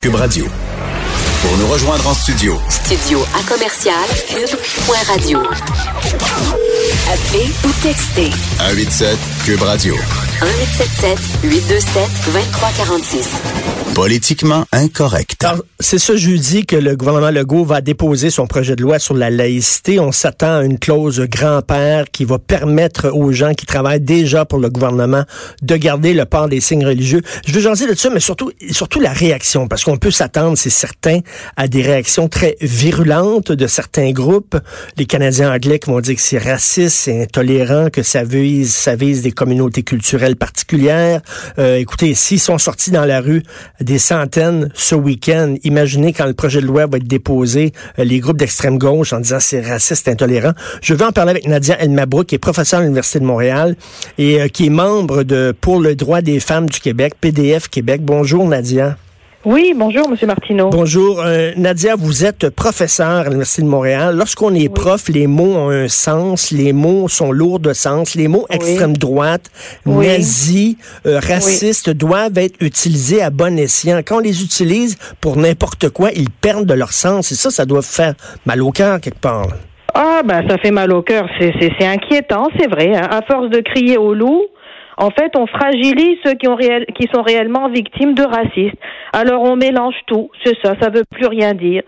Cube Radio. Pour nous rejoindre en studio. Studio à commercial cube.radio. Appelez ou textez. 187 Cube Radio. 1877 827 2346. Politiquement incorrect. C'est ce jeudi que le gouvernement Legault va déposer son projet de loi sur la laïcité. On s'attend à une clause grand-père qui va permettre aux gens qui travaillent déjà pour le gouvernement de garder le port des signes religieux. Je veux jaser de ça, mais surtout, surtout la réaction, parce qu'on peut s'attendre, c'est certain, à des réactions très virulentes de certains groupes. Les Canadiens anglais qui vont dire que c'est raciste, c'est intolérant, que ça vise, ça vise des communautés culturelles particulières. Euh, écoutez, s'ils sont sortis dans la rue des centaines ce week-end, imaginez quand le projet de loi va être déposé, euh, les groupes d'extrême gauche en disant c'est raciste, intolérant. Je veux en parler avec Nadia Elmabrouk, qui est professeure à l'Université de Montréal et euh, qui est membre de Pour le droit des femmes du Québec, PDF Québec. Bonjour Nadia. Oui, bonjour, Monsieur Martineau. Bonjour. Euh, Nadia, vous êtes professeur à l'Université de Montréal. Lorsqu'on est prof, les mots ont un sens, les mots sont lourds de sens. Les mots extrême droite, Oui. nazi, euh, raciste doivent être utilisés à bon escient. Quand on les utilise pour n'importe quoi, ils perdent de leur sens. Et ça, ça doit faire mal au cœur quelque part. Ah, ben ça fait mal au cœur. C'est inquiétant, c'est vrai. hein. À force de crier au loup, en fait, on fragilise ceux qui, ont réel- qui sont réellement victimes de racisme. Alors on mélange tout, c'est ça, ça veut plus rien dire.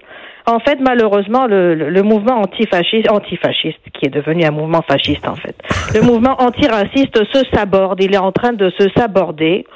En fait, malheureusement, le, le- le mouvement antifasciste, antifasciste, qui est devenu un mouvement fasciste en fait, le mouvement antiraciste se saborde. Il est en train de se saborder.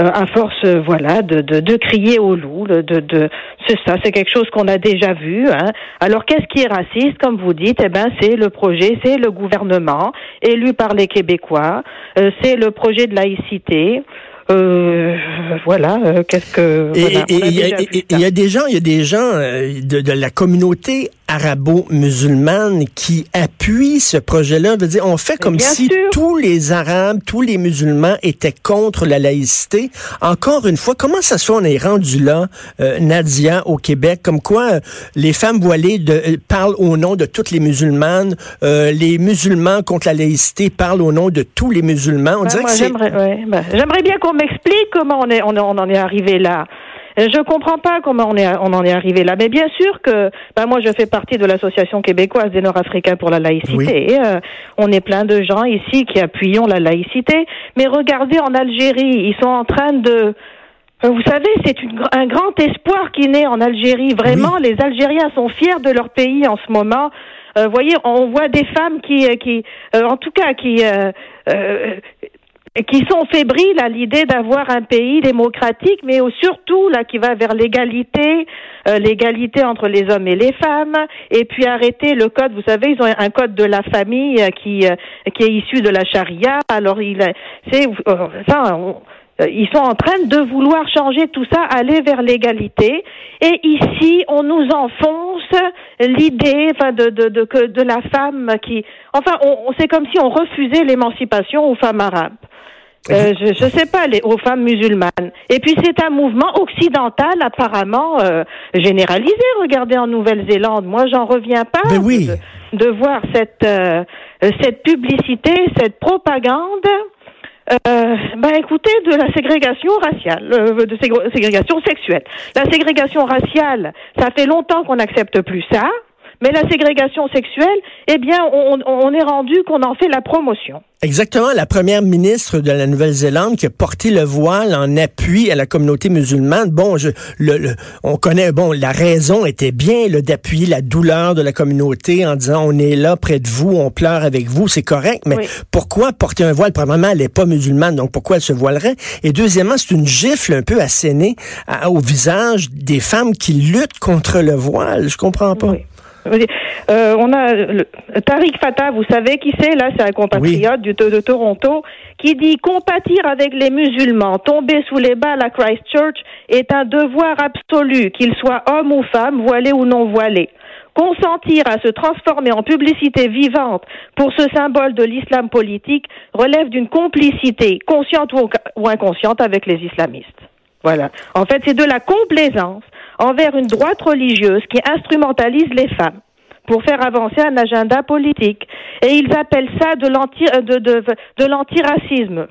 Euh, à force, euh, voilà, de, de, crier au loup, de, de, c'est ça, c'est quelque chose qu'on a déjà vu. Hein. Alors, qu'est-ce qui est raciste, comme vous dites? Eh ben, c'est le projet, c'est le gouvernement élu par les Québécois, euh, c'est le projet de laïcité. Euh, voilà, euh, qu'est-ce que Et voilà, il y, y a des gens, il y a des gens euh, de, de la communauté arabo-musulmane qui appuient ce projet-là. Je veux dire, on fait comme Bien si sûr. tous les Arabes, tous les musulmans étaient contre la laïcité. Encore une fois, comment ça se fait on est rendu là, euh, Nadia, au Québec, comme quoi euh, les femmes voilées de, parlent au nom de toutes les musulmanes, euh, les musulmans contre la laïcité parlent au nom de tous les musulmans. On Ben, dirait moi, que c'est j'aimerais, ouais, ben, j'aimerais bien qu'on m'explique comment on, est, on, on en est arrivé là. Je comprends pas comment on, est, on en est arrivé là. Mais bien sûr que, ben moi, je fais partie de l'association québécoise des Nord-Africains pour la laïcité. Euh, on est plein de gens ici qui appuyons la laïcité. Mais regardez en Algérie, ils sont en train de euh, vous savez, c'est un grand espoir qui naît en Algérie. Vraiment, les Algériens sont fiers de leur pays en ce moment. Euh, voyez, on voit des femmes qui, qui, euh, en tout cas, qui, euh, qui sont fébriles à l'idée d'avoir un pays démocratique, mais surtout là qui va vers l'égalité, euh, l'égalité entre les hommes et les femmes, et puis arrêter le code. Vous savez, ils ont un code de la famille euh, qui euh, qui est issu de la charia. Alors il, c'est euh, ça. euh, ils sont en train de vouloir changer tout ça, aller vers l'égalité. Et ici, on nous enfonce l'idée, enfin, de, de, de, de la femme qui, enfin, on- c'est comme si on refusait l'émancipation aux femmes arabes. Euh, je, je sais pas, les, aux femmes musulmanes. Et puis c'est un mouvement occidental apparemment euh, généralisé. Regardez en Nouvelle-Zélande, moi j'en reviens pas Ben oui. de, de voir cette euh, cette publicité, cette propagande. Euh, ben écoutez, de la ségrégation raciale, euh, de ségr- ségrégation sexuelle. La ségrégation raciale, ça fait longtemps qu'on n'accepte plus ça, mais la ségrégation sexuelle, eh bien, on, on est rendu qu'on en fait la promotion. Exactement, la première ministre de la Nouvelle-Zélande qui a porté le voile en appui à la communauté musulmane. Bon, je, le, le- on connaît, bon, la raison était bien d'appuyer la douleur de la communauté en disant on est là près de vous, on pleure avec vous, c'est correct, mais Oui. pourquoi porter un voile? Premièrement, elle n'est pas musulmane, donc pourquoi elle se voilerait? Et deuxièmement, c'est une gifle un peu assénée à- au visage des femmes qui luttent contre le voile. Je comprends pas. Oui. Euh, on a le, Tariq Fatah, vous savez qui c'est là, c'est un compatriote du, de Toronto, qui dit compatir avec les musulmans, tomber sous les balles à Christchurch est un devoir absolu, qu'ils soient hommes ou femmes, voilés ou non voilés. Consentir à se transformer en publicité vivante pour ce symbole de l'islam politique relève d'une complicité, consciente ou, ou inconsciente, avec les islamistes. Voilà. En fait, c'est de la complaisance envers une droite religieuse qui instrumentalise les femmes pour faire avancer un agenda politique. Et ils appellent ça de euh, l'antiracisme.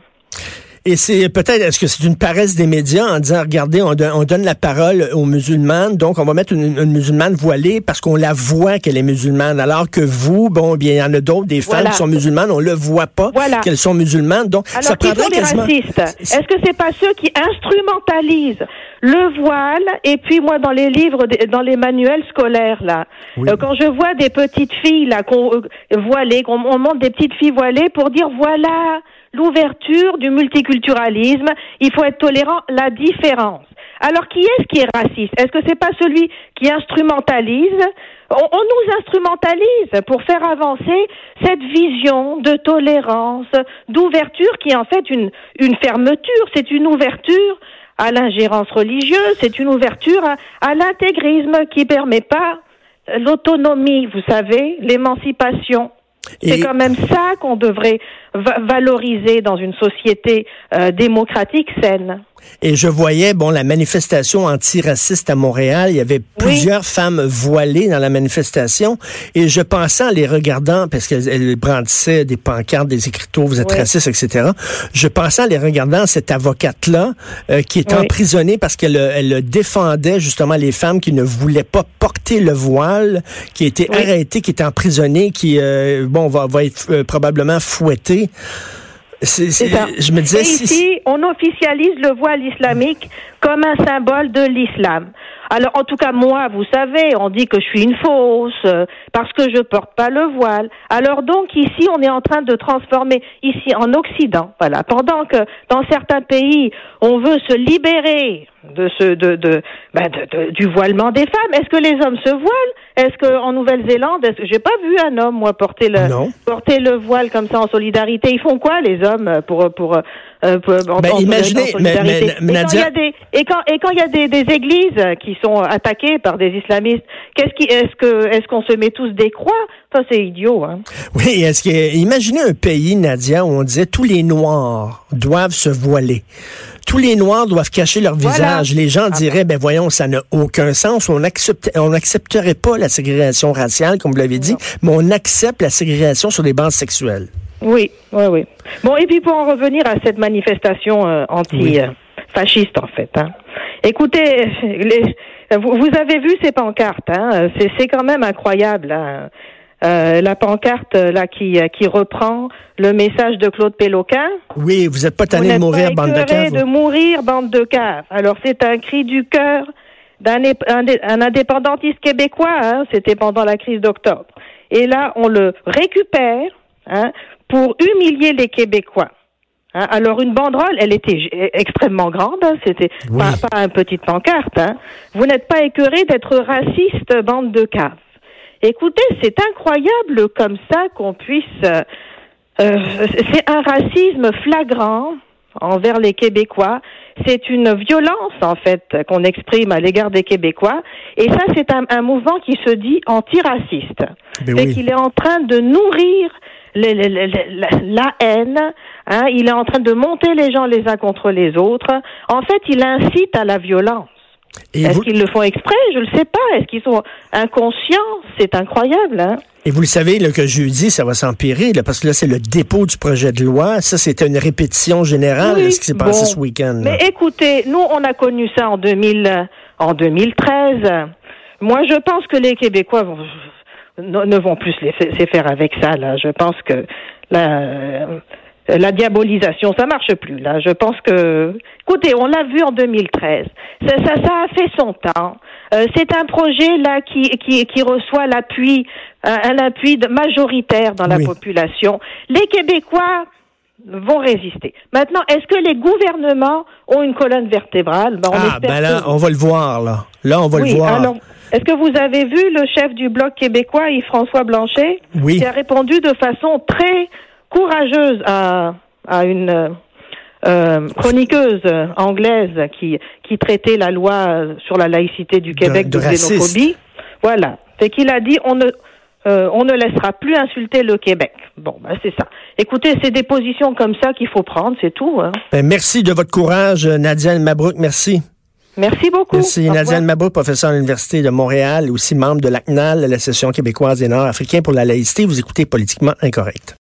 Et c'est peut-être, est-ce que c'est une paresse des médias en disant, regardez, on, don- on donne la parole aux musulmanes, donc on va mettre une, une musulmane voilée parce qu'on la voit qu'elle est musulmane, alors que vous, bon, bien, il y en a d'autres, des femmes Voilà. qui sont musulmanes, on le voit pas Voilà. qu'elles sont musulmanes, donc ça Alors qu'ils prendrait quasiment... racistes? Est-ce que c'est pas ceux qui instrumentalisent le voile et puis moi dans les livres, dans les manuels scolaires là, Oui. euh, quand je vois des petites filles là qu'on euh, voilées, qu'on on montre des petites filles voilées pour dire voilà l'ouverture du multiculturalisme, il faut être tolérant, la différence. Alors qui est-ce qui est raciste? Est-ce que c'est pas celui qui instrumentalise? On, nous instrumentalise pour faire avancer cette vision de tolérance, d'ouverture qui est en fait une, fermeture, c'est une ouverture à l'ingérence religieuse, c'est une ouverture à, l'intégrisme qui permet pas l'autonomie, vous savez, l'émancipation. C'est quand même ça qu'on devrait va- valoriser dans une société euh, démocratique saine. Et je voyais, bon, la manifestation antiraciste à Montréal, il y avait plusieurs femmes voilées dans la manifestation, et je pensais en les regardant, parce qu'elles elles brandissaient des pancartes, des écriteaux, vous êtes Oui. raciste, etc. Je pensais en les regardant, cette avocate-là, euh, qui est Oui. emprisonnée parce qu'elle elle défendait justement les femmes qui ne voulaient pas porter le voile, qui était arrêtée, qui était emprisonnée, qui, euh, bon, va, va être euh, probablement c'est- ça. Je me disais, Et ici, on officialise le voile islamique comme un symbole de l'islam. Alors, en tout cas, moi, vous savez, on dit que je suis une fausse euh, parce que je porte pas le voile. Alors donc, ici, on est en train de transformer ici en Occident. Voilà. Pendant que dans certains pays, on veut se libérer de ce de de, ben, de- de- du voilement des femmes. Est-ce que les hommes se voilent? Est-ce que en Nouvelle-Zélande, est-ce que j'ai pas vu un homme moi porter le Non. porter le voile comme ça en solidarité Ils font quoi les hommes pour pour, euh, en- Ben, en- imaginez, en mais- et, quand il y a des, et quand et quand y a des, des églises qui sont attaquées par des islamistes, qu'est-ce qui est-ce que est-ce qu'on se met tous des croix? Ça c'est idiot. Hein. Oui, est-ce que imaginez un pays, Nadia, où on disait tous les Noirs doivent se voiler. Tous les Noirs doivent cacher leur Voilà. visage. Les gens diraient, ben voyons, ça n'a aucun sens. On accepte, on n'accepterait pas la ségrégation raciale, comme vous l'avez dit, mais on accepte la ségrégation sur des bases sexuelles. Oui, oui, oui. Bon, et puis pour en revenir à cette manifestation euh, anti-fasciste, en fait. Hein. Écoutez, les, vous, vous avez vu ces pancartes, hein, c'est, quand même incroyable. hein. Euh, la pancarte euh, là qui, euh, qui reprend le message de Claude Péloquin. Oui, vous n'êtes pas tanné de mourir, pas bande de caves. de mourir, bande de caves. Alors c'est un cri du cœur d'un ép- un, dé- un indépendantiste québécois. Hein, C'était pendant la crise d'octobre. Et là, on le récupère hein, pour humilier les Québécois. Hein, alors une banderole, elle était extrêmement grande, hein, c'était Oui. pas, pas une petite pancarte. Hein. Vous n'êtes pas écœurés d'être raciste, bande de caves. Écoutez, c'est incroyable comme ça qu'on puisse. euh, euh, c'est un racisme flagrant envers les Québécois. C'est une violence en fait qu'on exprime à l'égard des Québécois. Et ça, c'est un, un mouvement qui se dit antiraciste. C'est oui. qu'il est en train de nourrir la, la haine. Hein, il est en train de monter les gens les uns contre les autres. En fait, il incite à la violence. Est-ce vous, qu'ils le font exprès? Je ne sais pas. Est-ce qu'ils sont inconscients? C'est incroyable. Hein et vous le savez là, que jeudi, ça va s'empirer, parce que là, c'est le dépôt du projet de loi. Ça, c'était une répétition générale Oui, de ce qui s'est passé bon. ce week-end. Mais écoutez, nous, on a connu ça en, 2000, euh, en 2013. Moi, je pense que les Québécois vont, ne, ne vont plus se laisser se faire avec ça. Là, je pense que la, euh, la diabolisation, ça marche plus. Là, je pense que, écoutez, on l'a vu en 2013. Ça, ça, ça a fait son temps. Euh, c'est un projet là qui, qui, qui reçoit l'appui, un, un appui majoritaire dans la Oui. population. Les Québécois vont résister. Maintenant, est-ce que les gouvernements ont une colonne vertébrale? Ben, on ah, ben là, que- on va le voir, là. Là, on va oui, le voir. alors, est-ce que vous avez vu le chef du Bloc québécois, Yves-François Blanchet, Oui. qui a répondu de façon très courageuse à, à une euh, chroniqueuse anglaise qui, qui traitait la loi sur la laïcité du Québec de de, xénophobie. Voilà. C'est qu'il a dit on ne euh, on ne laissera plus insulter le Québec. Bon, ben c'est ça. Écoutez, c'est des positions comme ça qu'il faut prendre, c'est tout. Hein. Ben, merci de votre courage, Nadia Mabrouk. Merci. Merci beaucoup. Merci. Nadia. Mabrouk, professeur à l'Université de Montréal, aussi membre de l'ACNAL, l'Association québécoise des Nord-Africains pour la laïcité. Vous écoutez Politiquement Incorrect.